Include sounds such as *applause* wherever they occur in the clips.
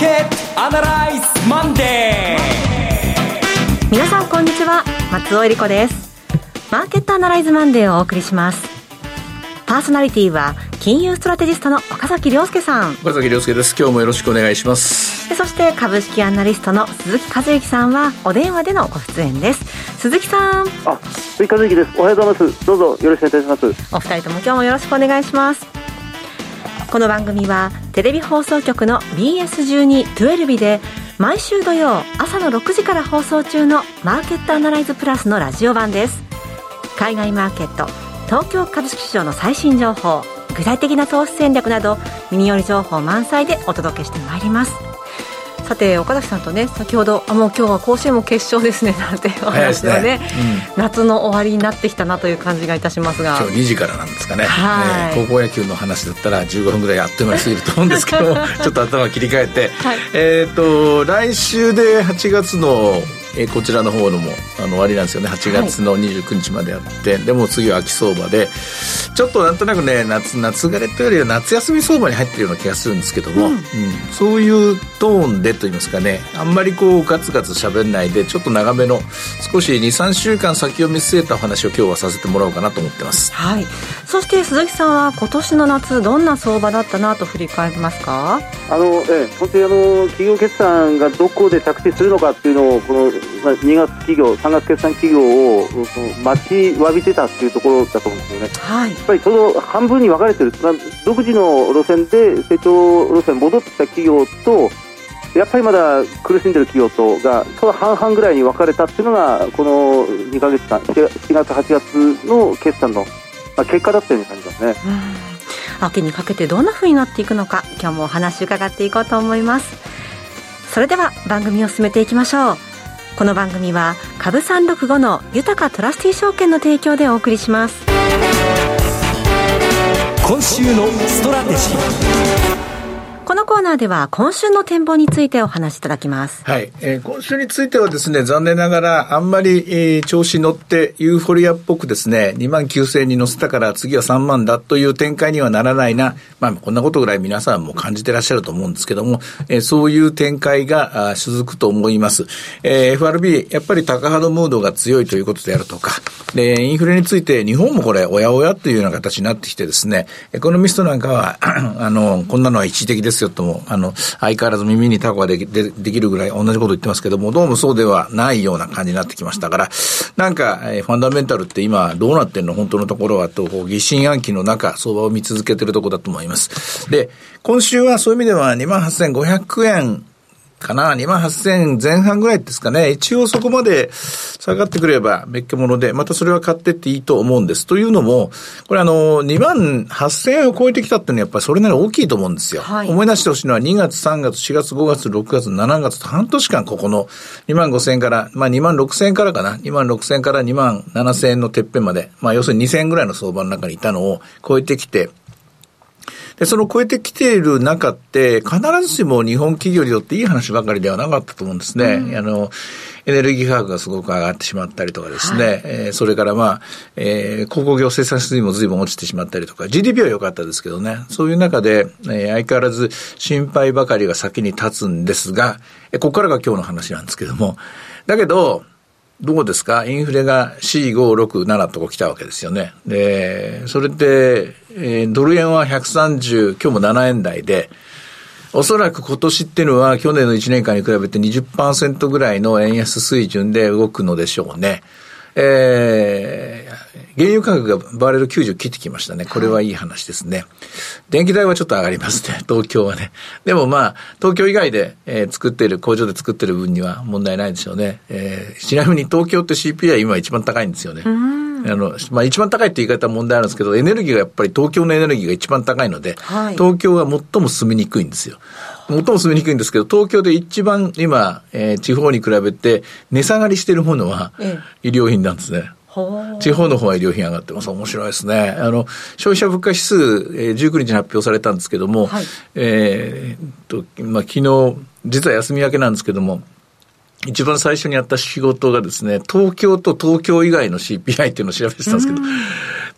ケットアナライズマンデー皆さんこんにちは松尾恵理子です。マーケットアナライズマンデーをお送りします。パーソナリティは金融ストラテジストの岡崎亮介さん。岡崎亮介です。今日もよろしくお願いします。そして株式アナリストの鈴木和之さんはお電話でのご出演です。鈴木さん。あ鈴木和之です。おはようございます。どうぞよろしくお願いします。お二人とも今日もよろしくお願いしますこの番組はテレビ放送局の BS12-12 で毎週土曜朝の6時から放送中のマーケットアナライズプラスのラジオ版です。海外マーケット東京株式市場の最新情報具体的な投資戦略など耳寄り情報満載でお届けしてまいります。さて岡崎さんとね先ほどあもう今日は甲子園も決勝ですね *laughs* なんてお話はね、ね。うん、夏の終わりになってきたなという感じがいたしますが。今日2時からなんですかね、はい、高校野球の話だったら15分ぐらいあっという間に過ぎると思うんですけど *laughs* ちょっと頭切り替えて、はい、えっ、と来週で8月のえー、こちらの方のもあの終わりなんですよね。8月の29日までやって、はい、でも次は秋相場でちょっとなんとなくね夏夏枯れというよりは夏休み相場に入ってるような気がするんですけども、うん、うん、そういうトーンでといいますかねあんまりこうガツガツ喋んないでちょっと長めの少し23週間先を見据えたお話を今日はさせてもらおうかなと思ってます。はい。そして鈴木さんは今年の夏どんな相場だったなと振り返りますか？あの、ええ、本当にあの企業決算がどこで着地するのかっていうのをこのまあ、2月企業、3月決算企業を待ちわびてたっていうところだと思うんですよね、はい、やっぱりその半分に分かれてる、まあ、独自の路線で成長路線戻ってきた企業と、やっぱりまだ苦しんでる企業とか、その半々ぐらいに分かれたっていうのが、この2か月間、7月、8月の決算の、まあ、結果だったように感じますね。秋にかけてどんなふうになっていくのか今日もお話伺っていこうと思います。それでは番組を進めていきましょうこの番組は株三六五の豊かトラスティ証券の提供でお送りします。今週のストラテジー。のコーナーでは今週の展望についてお話しいただきます。はい。えー、今週についてはですね、残念ながらあんまり、えー、調子乗ってユーフォリアっぽくですね、2万9000に乗せたから次は3万だという展開にはならないな。まあ、こんなことぐらい皆さんも感じてらっしゃると思うんですけども、えー、そういう展開が続くと思います。えー、FRB、やっぱり高波動ムードが強いということであるとか、で、インフレについて日本もこれ、おやおやというような形になってきてですね、エコノミストなんかは、*clears throat* あの、こんなのは一時的ですよとも、あの、相変わらず耳にタコができでできるぐらい同じこと言ってますけども、どうもそうではないような感じになってきましたから、なんか、えー、ファンダメンタルって今どうなってんの？本当のところはと、疑心暗鬼の中、相場を見続けてるところだと思います。で、今週はそういう意味では28,500円かな、2万8000前半ぐらいですかね。一応そこまで下がってくれば別居物で、またそれは買ってっていいと思うんです。というのも、これあの、2万8000円を超えてきたっていうのはやっぱりそれなり大きいと思うんですよ。はい、思い出してほしいのは2月、3月、4月、5月、6月、7月と半年間ここの2万5000円から、まあ2万6000円からかな。2万6000円から2万7000円のてっぺんまで、まあ要するに2000円ぐらいの相場の中にいたのを超えてきて、で、その超えてきている中って、必ずしも日本企業にとっていい話ばかりではなかったと思うんですね。うん、あの、エネルギー価格がすごく上がってしまったりとかですね、はい、えー、それからまあ、えー、鉱工業生産指数も随分落ちてしまったりとか、GDP は良かったですけどね、そういう中で、えー、相変わらず心配ばかりが先に立つんですが、えここからが今日の話なんですけども、だけど、どうですか？インフレが4、5、6、7とこ来たわけですよね。で、それで、えー、ドル円は130、今日も7円台で、おそらく今年っていうのは去年の1年間に比べて20%ぐらいの円安水準で動くのでしょうね。えー、原油価格がバーレル90切ってきましたね。これはいい話ですね。電気代はちょっと上がりますね。*laughs* 東京はね。でもまあ、東京以外で、えー、作っている、工場で作っている分には問題ないでしょうね。えー、ちなみに東京って CPI 今一番高いんですよね。あの、まあ一番高いって言い方は問題あるんですけど、エネルギーがやっぱり東京のエネルギーが一番高いので、はい、東京は最も住みにくいんですよ。最も住みにくいんですけど、東京で一番今、えー、地方に比べて値下がりしているものは、医療品なんですね。地方の方は医療品上がってます。面白いですね。あの、消費者物価指数、えー、19日に発表されたんですけども、はい、えー、と、まあ、昨日、実は休み明けなんですけども、一番最初にやった仕事がですね、東京と東京以外の CPI っていうのを調べてたんですけど、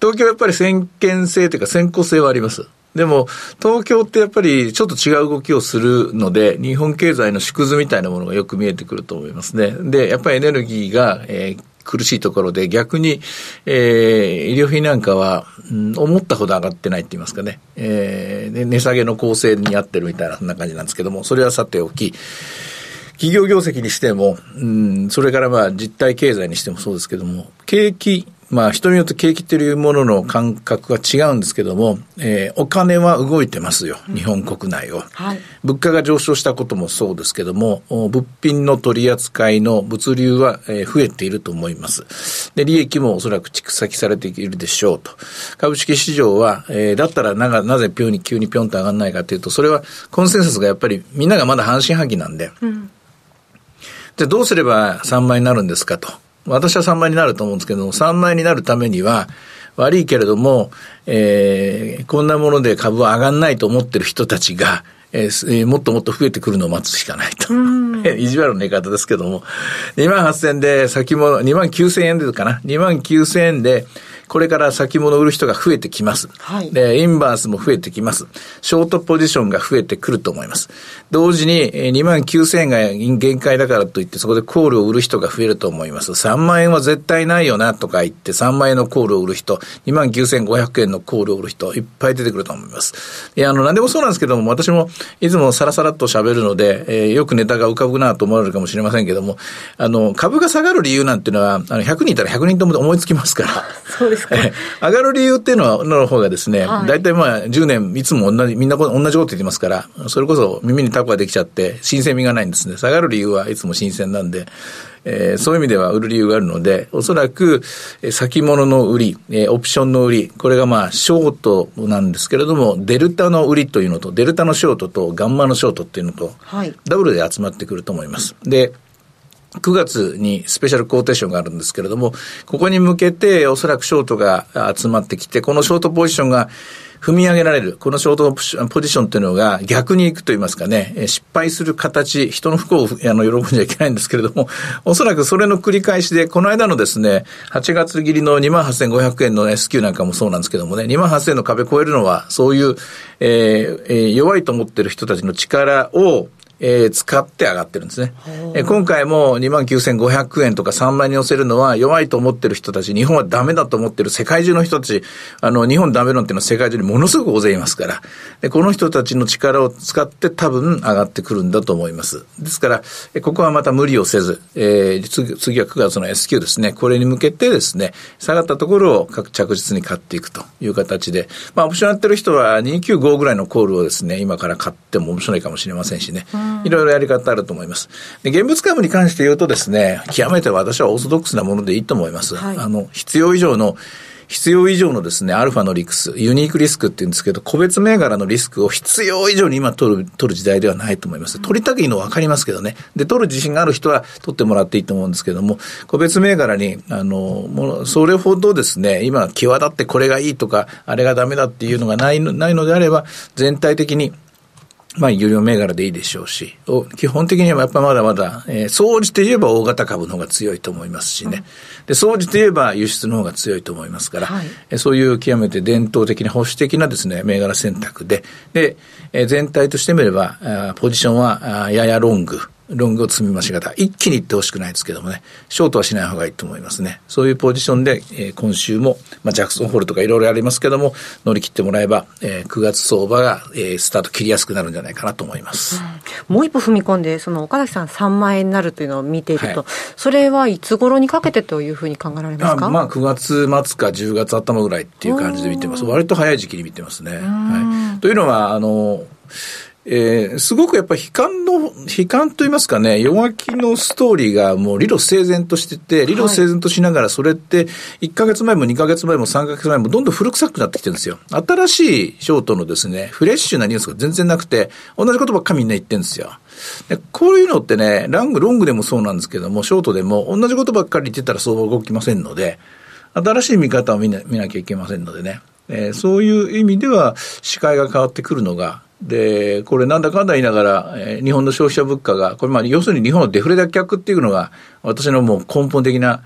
東京はやっぱり先見性というか先行性はあります。でも、東京ってやっぱりちょっと違う動きをするので、日本経済の縮図みたいなものがよく見えてくると思いますね。で、やっぱりエネルギーが、えー苦しいところで、逆に、えー、医療費なんかは、うん、思ったほど上がってないって言いますかね、えー、値下げの構成に合ってるみたいな、そんな感じなんですけども、それはさておき、企業業績にしても、うん、それからまあ実体経済にしてもそうですけども、景気、まあ人によって景気というものの感覚は違うんですけども、えー、お金は動いてますよ、日本国内を、はい。物価が上昇したこともそうですけども、物品の取り扱いの物流は、えー、増えていると思います。で、利益もおそらく蓄積されているでしょうと。株式市場は、えー、だったらななぜピョンに急にピョンと上がらないかというと、それはコンセンサスがやっぱりみんながまだ半信半疑なんで、うんじゃあどうすれば3万円になるんですかと。私は3万円になると思うんですけども、3万円になるためには、悪いけれども、えー、こんなもので株は上がんないと思ってる人たちが、えー、もっともっと増えてくるのを待つしかないと。*laughs* 意地悪な言い方ですけども、2万8000で先物、2万9000円でかな。2万9000円で、これから先物売る人が増えてきます。はい、で、インバースも増えてきます。ショートポジションが増えてくると思います。同時に、2万9000円が限界だからといって、そこでコールを売る人が増えると思います。3万円は絶対ないよなとか言って、3万円のコールを売る人、2万9500円のコールを売る人、いっぱい出てくると思います。いや、あの、何でもそうなんですけども、私もいつもサラサラっと喋るので、えー、よくネタが浮かぶなと思われるかもしれませんけども、あの、株が下がる理由なんていうのは、あの、100人いたら100人とも思いつきますから。*laughs* そうですか？上がる理由っていうのは、の方がですね、はい、大体まあ10年、いつも同じ、みんな同じこと言ってますから、それこそ耳にタコができちゃって、新鮮味がないんですね。下がる理由はいつも新鮮なんで、えー、そういう意味では売る理由があるので、おそらく、先物の売り、えー、オプションの売り、これがまあ、ショートなんですけれども、デルタの売りというのと、デルタのショートと、ガンマのショートっていうのと、はい、ダブルで集まってくると思います。で、9月にスペシャルコーテーションがあるんですけれども、ここに向けておそらくショートが集まってきて、このショートポジションが踏み上げられる、このショートポジションっていうのが逆に行くと言いますかね、失敗する形、人の不幸をあの喜んじゃいけないんですけれども、おそらくそれの繰り返しで、この間のですね、8月切りの28,500円の S q なんかもそうなんですけどもね、28,000円の壁超えるのは、そういう、えー、弱いと思ってる人たちの力を、えー、使って上がってるんですね。えー、今回も29,500円とか3万に寄せるのは弱いと思ってる人たち、日本はダメだと思ってる世界中の人たち、あの、日本ダメ論っていうのは世界中にものすごく大勢いますから、でこの人たちの力を使って多分上がってくるんだと思います。ですから、えここはまた無理をせず、えー、次次は9月の S q ですね、これに向けてですね、下がったところを着実に買っていくという形で、まあ、オプションやってる人は295ぐらいのコールをですね、今から買っても面白いかもしれませんしね。うんいろいろやり方あると思います。で、現物株に関して言うとですね、極めて私はオーソドックスなものでいいと思います。はい、あの、必要以上の必要以上のですね、アルファのリスク、ユニークリスクって言うんですけど、個別銘柄のリスクを必要以上に今取る、取る時代ではないと思います。取りたくいいの分かりますけどね。で、取る自信がある人は取ってもらっていいと思うんですけども、個別銘柄に、あの、もう、それほどですね、今、際立ってこれがいいとか、あれがダメだっていうのがないないのであれば、全体的にまあ、有料銘柄でいいでしょうし、基本的にはやっぱまだまだ、えー、総じて言えば大型株の方が強いと思いますしね。で、総じて言えば輸出の方が強いと思いますから、はい、そういう極めて伝統的な保守的なですね、銘柄選択で、で、えー、全体としてみれば、あポジションはあややロング、ロングを積み増し型。一気にいってほしくないですけどもね、ショートはしない方がいいと思いますね。そういうポジションで、えー、今週も、まあ、ジャクソンホールとかいろいろありますけども、乗り切ってもらえば、えー、9月相場が、えー、スタート切りやすくなるんじゃないかなと思います。うん、もう一歩踏み込んで、その岡崎さん3万円になるというのを見ていると、はい、それはいつ頃にかけてというふうに考えられますか？あまあ、9月末か10月頭ぐらいっていう感じで見てます。割と早い時期に見てますね。はい、というのは、あの、えー、すごくやっぱり悲観の、悲観と言いますかね、弱気のストーリーがもう理路整然としてて、理路整然としながら、それって1ヶ月前も2ヶ月前も3ヶ月前もどんどん古臭くなってきてるんですよ。新しいショートのですね、フレッシュなニュースが全然なくて、同じことばっかりみんな言ってるんですよ。でこういうのってね、ラング、ロングでもそうなんですけども、ショートでも同じことばっかり言ってたら相場動きませんので、新しい見方を見な見なきゃいけませんのでね。えー、そういう意味では視界が変わってくるのがで、これなんだかんだ言いながら、えー、日本の消費者物価が、これまあ要するに日本のデフレ脱却っていうのが、私のもう根本的な、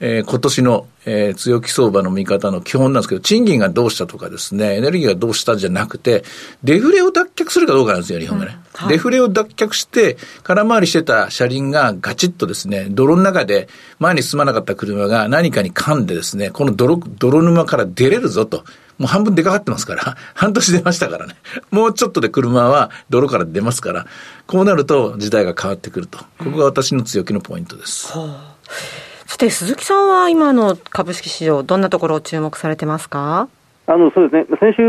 えー、今年の、えー、強気相場の見方の基本なんですけど、賃金がどうしたとかですね、エネルギーがどうしたじゃなくて、デフレを脱却するかどうかなんですよ、日本がね。うんはい、デフレを脱却して、空回りしてた車輪がガチッとですね、泥の中で前に進まなかった車が何かに噛んでですね、この泥、泥沼から出れるぞと。もう半分出かかってますから、*laughs* 半年出ましたからね。もうちょっとで車は泥から出ますから、こうなると時代が変わってくると。ここが私の強気のポイントです。うんさて、鈴木さんは今の株式市場、どんなところを注目されてますか？あのそうですね、先週、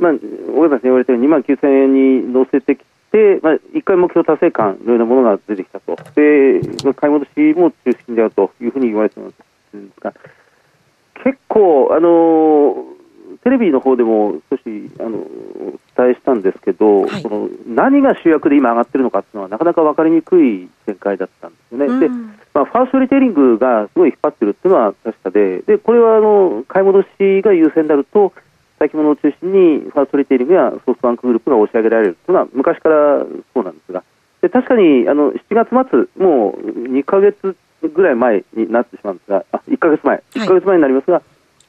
まあ、大山さん言われたように2万9000円に乗せてきて、まあ、1回目標達成感のようなものが出てきたと、でまあ、買い戻しも中心であるというふうに言われていますが、結構、あのーテレビの方でも少しあのお伝えしたんですけど、はい、その何が主役で今上がってるのかっていうのはなかなか分かりにくい展開だったんですよね。うん、でまあ、ファーストリテイリングがすごい引っ張ってるっていうのは確かで、でこれはあの買い戻しが優先であると、先物を中心にファーストリテイリングやソフトバンクグループが押し上げられるというのは昔からそうなんですが、で確かにあの7月末、もう2か月ぐらい前になってしまうんですが、あ1か月前、1か月前になりますが、はい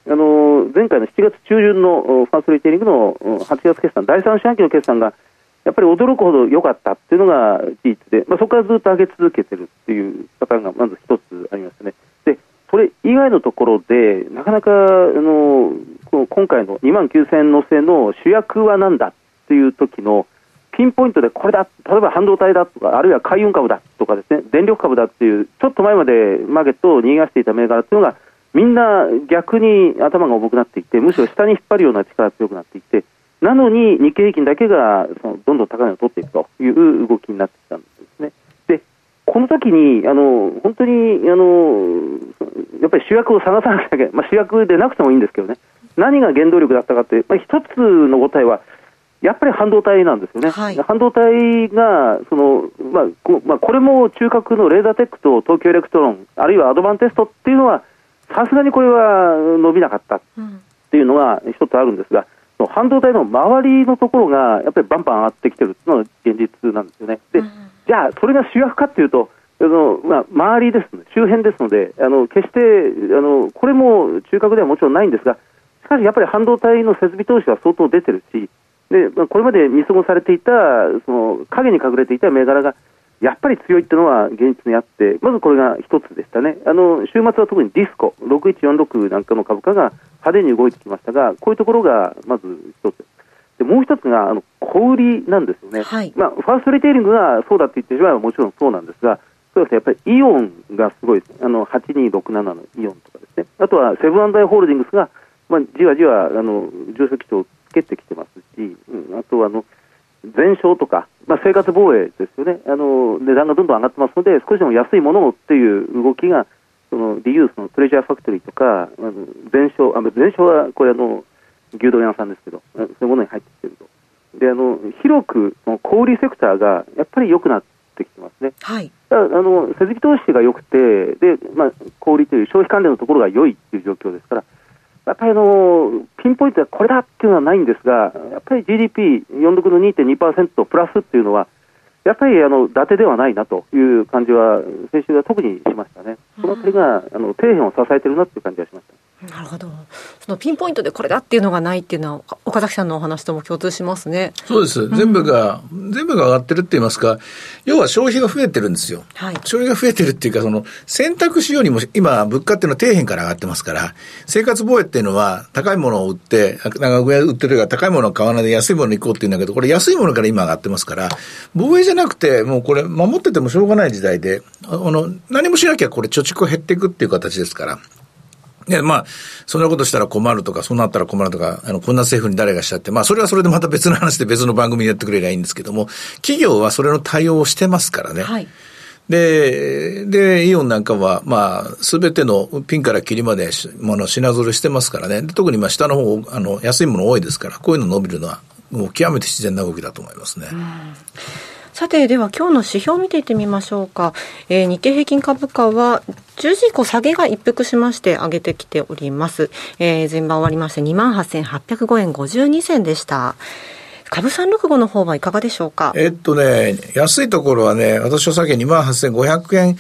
あの前回の7月中旬のファーストリテイリングの8月決算、第3四半期の決算がやっぱり驚くほど良かったっていうのが事実で、まあ、そこからずっと上げ続けてるっていうパターンがまず一つありましたね。で、それ以外のところで、なかなかあのこの今回の2万9000円乗せの主役は何だっていう時のピンポイントでこれだ、例えば半導体だとか、あるいは海運株だとかですね、電力株だっていう、ちょっと前までマーケットを逃がしていた銘柄っていうのが、みんな逆に頭が重くなっていて、むしろ下に引っ張るような力が強くなっていて、なのに日経平均だけがそのどんどん高値を取っていくという動きになってきたんですね。で、この時にあの本当にあのやっぱり主役を探さなきゃいけない、まあ、主役でなくてもいいんですけどね、何が原動力だったかって、まあ、一つの答えは、やっぱり半導体なんですよね、はい、半導体がその、まあ、まあ、これも中核のレーザーテックと東京エレクトロン、あるいはアドバンテストっていうのは、さすがにこれは伸びなかったっていうのが一つあるんですが、うん、半導体の周りのところがやっぱりバンバン上がってきてるのが現実なんですよね。で、うん、じゃあ、それが主役かっていうと、あのまあ、周りですね、周辺ですので、あの決してあのこれも中核ではもちろんないんですが、しかしやっぱり半導体の設備投資は相当出てるし、でまあ、これまで見過ごされていた、その影に隠れていた銘柄がやっぱり強いっていうのは現実にあって、まずこれが一つでしたね、あの週末は特にディスコ、6146なんかの株価が派手に動いてきましたが、こういうところがまず一つ、でもう一つがあの小売りなんですよね、はい、まあ、ファーストリテイリングがそうだって言ってしまえばもちろんそうなんですが、そうですね、やっぱりイオンがすごいあの8267のイオンとかですね、あとはセブンアイ・ホールディングスが、まあ、じわじわあの上昇基調をつけてきてますし、うん、あとはあの全商とか、まあ、生活防衛ですよねあの、値段がどんどん上がってますので、少しでも安いものをっていう動きが、そのリユースのトレジャーファクトリーとか、全商、あ全商はこれあの、牛丼屋さんですけど、そういうものに入ってきてると。であの広く小売セクターがやっぱり良くなってきてますね。はい、あの設備投資が良くてで、まあ、小売という消費関連のところが良いっていう状況ですから、やっぱりあのピンポイントでこれだっていうのはないんですが、やっぱり GDP46 の2.2%プラスっていうのは、やっぱりあの伊達ではないなという感じは、先週は特にしましたね、この辺りがあの底辺を支えてるなっていう感じがしました。なるほど。そのピンポイントでこれだっていうのがないっていうのは、岡崎さんのお話とも共通しますね。そうです。全部が、うん、全部が上がってるって言いますか、要は消費が増えてるんですよ。はい、消費が増えてるっていうか、その、選択肢よりも今、物価っていうのは底辺から上がってますから、生活防衛っていうのは、高いものを売って、なんか上売ってるから高いものを買わないで安いものに行こうっていうんだけど、これ安いものから今上がってますから、防衛じゃなくて、もうこれ守っててもしょうがない時代で、あの、何もしなきゃこれ貯蓄減っていくっていう形ですから。で、まあ、そんなことしたら困るとか、そうなったら困るとか、あの、こんな政府に誰がしちゃって、まあ、それはそれでまた別の話で別の番組にやってくれりゃいいんですけども、企業はそれの対応をしてますからね。はい。で、で、イオンなんかは、まあ、すべてのピンからキリまでもの品揃えしてますからね。特にまあ、下の方、あの、安いもの多いですから、こういうの伸びるのは、もう極めて自然な動きだと思いますね。うんさて、では今日の指標を見ていってみましょうか。えー、日経平均株価は10時以降下げが一服しまして上げてきております。えー、前場終わりまして28,805円52銭でした。株365の方はいかがでしょうか？えっとね、安いところはね、私はさっき28,500円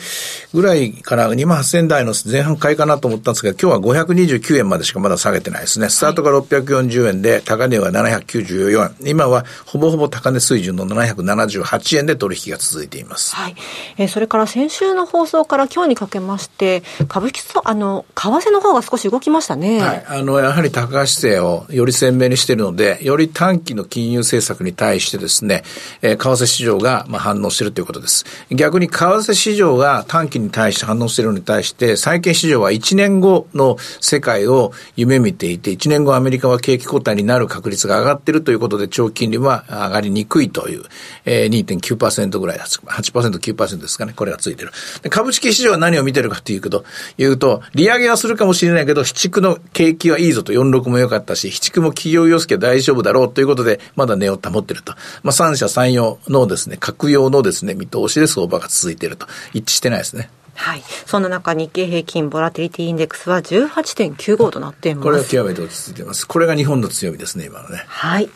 ぐらいから2万8000円台の前半買いかなと思ったんですが、今日は529円までしかまだ下げてないですね。スタートが640円で、高値は794円。今はほぼほぼ高値水準の778円で取引が続いています。はい。えー、それから先週の放送から今日にかけまして、株式と、あの、為替の方が少し動きましたね。はい。あの、やはり高姿勢をより鮮明にしているので、より短期の金融政策に対してですね、えー、為替市場がまあ反応しているということです。逆に為替市場が短期に対して反応しているのに対して、債券市場は1年後の世界を夢見ていて、1年後アメリカは景気後退になる確率が上がっているということで、長期金利は上がりにくいという、えー、2.9%ぐらい、8%、9%ですかね、これがついてる。株式市場は何を見てるかというと、言うと、利上げはするかもしれないけど、七区の景気はいいぞと、46も良かったし、七区も企業様式は大丈夫だろうということで、まだ値を保っていると。まあ、三者三様のですね、各用のですね、見通しで相場が続いていると。一致してないですね。はい。そんな中、日経平均ボラティリティインデックスは18.95となっています。これは極めて落ち着いています。これが日本の強みですね、今のね。はい。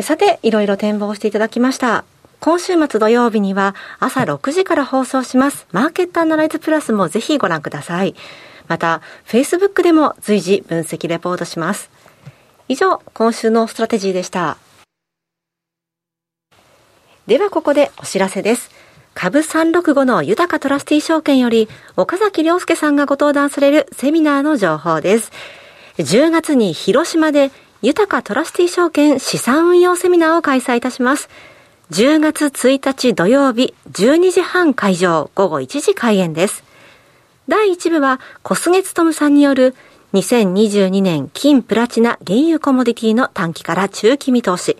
さて、いろいろ展望していただきました。今週末土曜日には朝6時から放送します。マーケットアナライズプラスもぜひご覧ください。また、Facebook でも随時分析レポートします。以上、今週のストラテジーでした。ではここでお知らせです。株365の豊かトラスティ証券より岡崎良介さんがご登壇されるセミナーの情報です。10月に広島で豊かトラスティ証券資産運用セミナーを開催いたします。10月1日土曜日12時半会場午後1時開演です。第1部は小菅勤さんによる2022年金プラチナ原油コモディティの短期から中期見通し。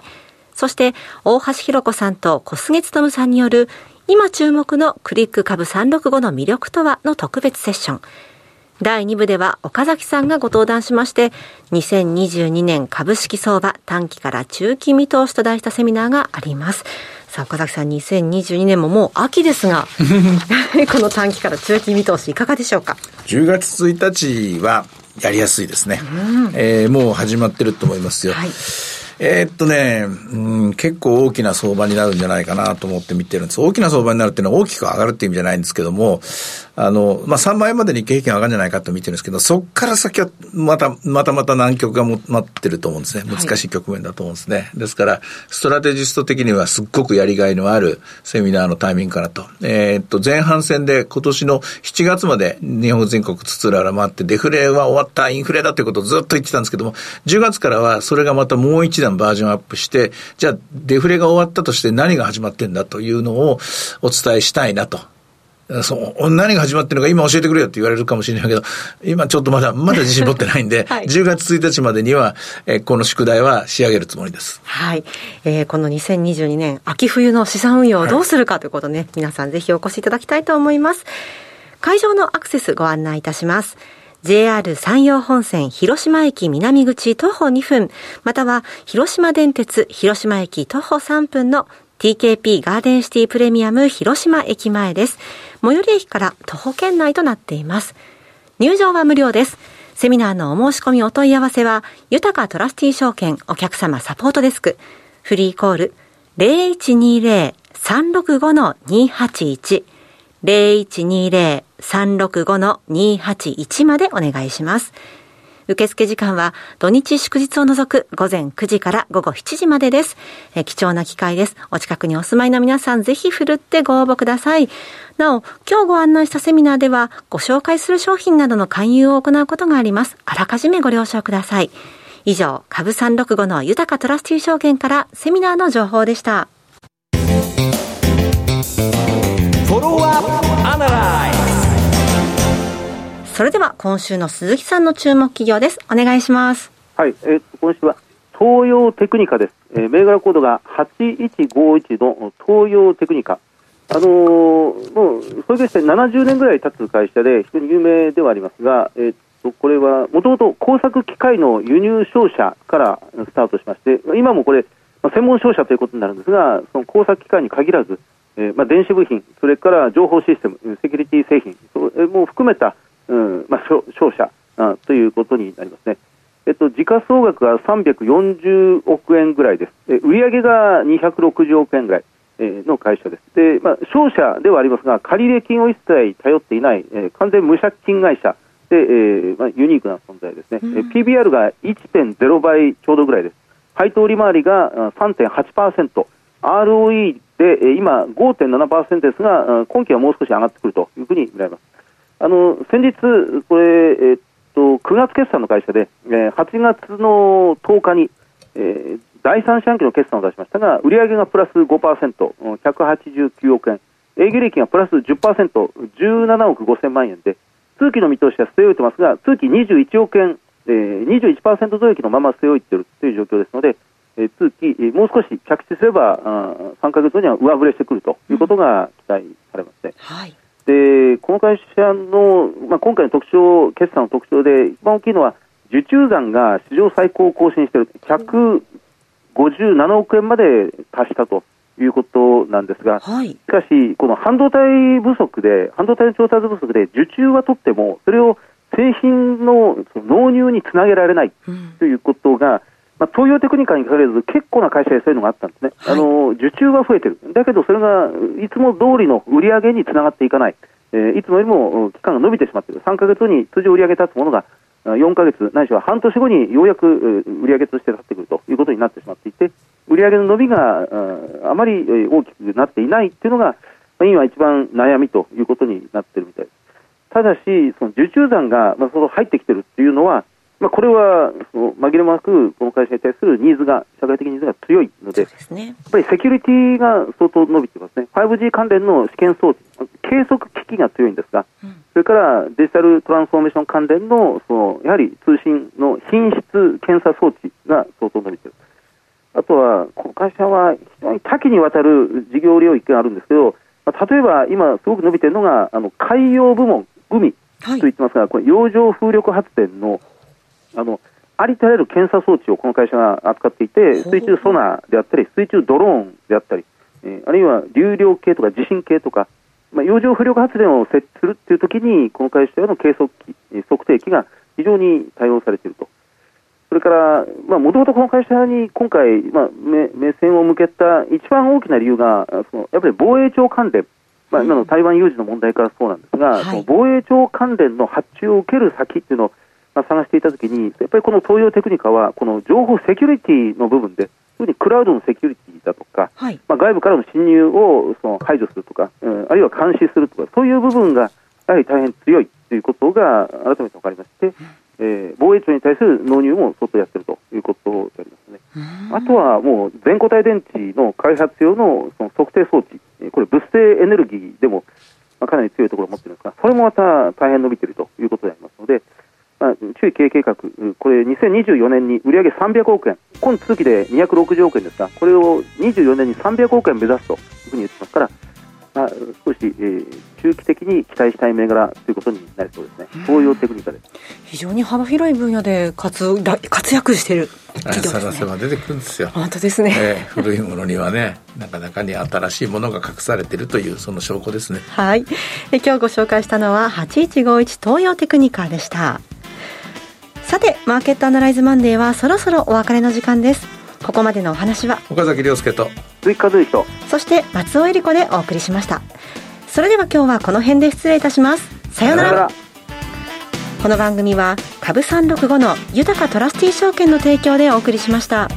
そして、大橋弘子さんと小菅勤さんによる今注目のクリック株365の魅力とはの特別セッション。第2部では岡崎さんがご登壇しまして、2022年株式相場短期から中期見通しと題したセミナーがあります。さあ、岡崎さん、2022年ももう秋ですが、*laughs* この短期から中期見通しいかがでしょうか ?10 月1日は、やりやすいですね。うん、えー、もう始まってると思いますよ。はいえー、っとね、うん、結構大きな相場になるんじゃないかなと思って見てるんです。大きな相場になるっていうのは大きく上がるっていう意味じゃないんですけども、あの、まあ、3倍まで日経平均上がるんじゃないかと見てるんですけど、そこから先はまた、またまた難局が待ってると思うんですね。難しい局面だと思うんですね。はい、ですから、ストラテジスト的にはすっごくやりがいのあるセミナーのタイミングかなと。えー、っと、前半戦で今年の7月まで日本全国つつらら回って、デフレは終わった、インフレだということをずっと言ってたんですけども、10月からはそれがまたもう一段バージョンアップして、じゃあデフレが終わったとして何が始まってんだというのをお伝えしたいなと。そう、何が始まってるのか今教えてくれよって言われるかもしれないけど、今ちょっとまだ、まだ自信持ってないんで、*laughs* はい、10月1日までには、えー、この宿題は仕上げるつもりです。はい。えー、この2022年、秋冬の資産運用をどうするかということね、はい、皆さんぜひお越しいただきたいと思います。会場のアクセスご案内いたします。JR 山陽本線広島駅南口徒歩2分、または広島電鉄広島駅徒歩3分の TKP ガーデンシティプレミアム広島駅前です。最寄り駅から徒歩圏内となっています。入場は無料です。セミナーのお申し込みお問い合わせは、豊かトラスティ証券お客様サポートデスク、フリーコール0120-365-281 0120-365-281までお願いします。受付時間は土日祝日を除く午前9時から午後7時までです。え貴重な機会です。お近くにお住まいの皆さんぜひふるってご応募ください。なお、今日ご案内したセミナーではご紹介する商品などの勧誘を行うことがあります。あらかじめご了承ください。以上、株365の豊かトラスティー証券からセミナーの情報でした。フォロワーアナライズそれでは今週の鈴木さんの注目企業です。お願いします。はい、えー、今週は東洋テクニカです。えー、銘柄コードが8151の東洋テクニカ。あのー、もう創業して70年ぐらい経つ会社で非常に有名ではありますが、えー、これはもともと工作機械の輸入商社からスタートしまして、今もこれ、専門商社ということになるんですが、その工作機械に限らず、えーまあ、電子部品、それから情報システム、セキュリティ製品、それも含めた、うんまあ、商社あということになりますね。えっと、事時価総額が340億円ぐらいです。え売上が260億円ぐらい。の会社です。で、まあ、商社ではありますが、借入金を一切頼っていない、えー、完全無借金会社で、えーまあ、ユニークな存在ですね。うん、PBR が1.0倍ちょうどぐらいです。配当利回りが3.8%、ROE で今5.7%ですが、今期はもう少し上がってくるというふうに見られます。あの先日、これ、え、っと9月決算の会社で、えー、8月の10日に、えー、第三四半期の決算を出しましたが、売上がプラス5%、189億円、営業利益がプラス10%、17億5000万円で、通期の見通しは据え置いてますが、通期21億円、えー、21%増益のまま据え置いているという状況ですので、えー、通期、もう少し着地すれば、あ3か月後には上振れしてくるということが期待されますね。うんはい、でこの会社の、まあ、今回の特徴、決算の特徴で一番大きいのは、受注残が史上最高を更新している、57億円まで達したということなんですが、はい、しかし、この半導体不足で、半導体の調達不足で、受注は取っても、それを製品の納入につなげられないということが、うん、まあ、東洋テクニカにかかわらず、結構な会社でそういうのがあったんですね、はい、あの受注は増えてる、だけどそれがいつも通りの売り上げにつながっていかない、えー、いつもよりも期間が伸びてしまっている、3か月に通常売り上げ立つものが4か月、ないしは半年後にようやく売上として立ってくるということになってしまっていて、売上の伸びがあまり大きくなっていないというのが、今一番悩みということになっているみたいです。ただし、その受注残が、まあ、その入ってきているというのは、まあ、これはその紛れもなく、この会社に対するニーズが、社会的ニーズが強いので、でね、やっぱりセキュリティが相当伸びていますね。5G 関連の試験装置、計測機器が強いんですが、うんそれからデジタルトランスフォーメーション関連のそのやはり通信の品質検査装置が相当伸びている。あとは、この会社は非常に多岐にわたる事業領域があるんですけど、例えば今すごく伸びているのが、あの海洋部門、海と言ってますが、はい、これ洋上風力発電のあのありとあらゆる検査装置をこの会社が扱っていて、水中ソナーであったり、水中ドローンであったり、えー、あるいは流量計とか地震計とか、まあ、洋上風力発電を設置するというときに、この会社の計測器、測定器が非常に対応されていると。それから、もともとこの会社に今回、まあ、目目線を向けた一番大きな理由が、そのやっぱり防衛庁関連、まあ、今の台湾有事の問題からそうなんですが、はい、防衛庁関連の発注を受ける先っていうのを、まあ、探していたときに、やっぱりこの東洋テクニカは、この情報セキュリティの部分で、特にクラウドのセキュリティだとか、はい、まあ、外部からの侵入をその排除するとか、うん、あるいは監視するとか、そういう部分がやはり大変強いということが改めて分かりまして、えー、防衛庁に対する納入も相当やってるということでありますね。あとはもう全固体電池の開発用のその測定装置、これ物性エネルギーでも、まあ、かなり強いところを持っているんですが、それもまた大変伸びているということでありますので、まあ、中期経営計画、これ2024年に売上300億円、今通期で260億円ですが、これを24年に300億円目指すというふうに言ってますから、まあ、少し、えー、中期的に期待したい銘柄ということになりそうですね、東洋テクニカで非常に幅広い分野で活活躍している企業ですね。探せば出てくるんですよ。本当ですね、えー、古いものにはね、なかなかに新しいものが隠されているというその証拠ですね。はい。え今日ご紹介したのは8151東洋テクニカでした。さてマーケットアナライズマンデーはそろそろお別れの時間です。ここまでのお話は岡崎亮介と追加随とそして松尾恵理子でお送りしました。それでは今日はこの辺で失礼いたします。さようなら。この番組は株365の豊かトラスティ証券の提供でお送りしました。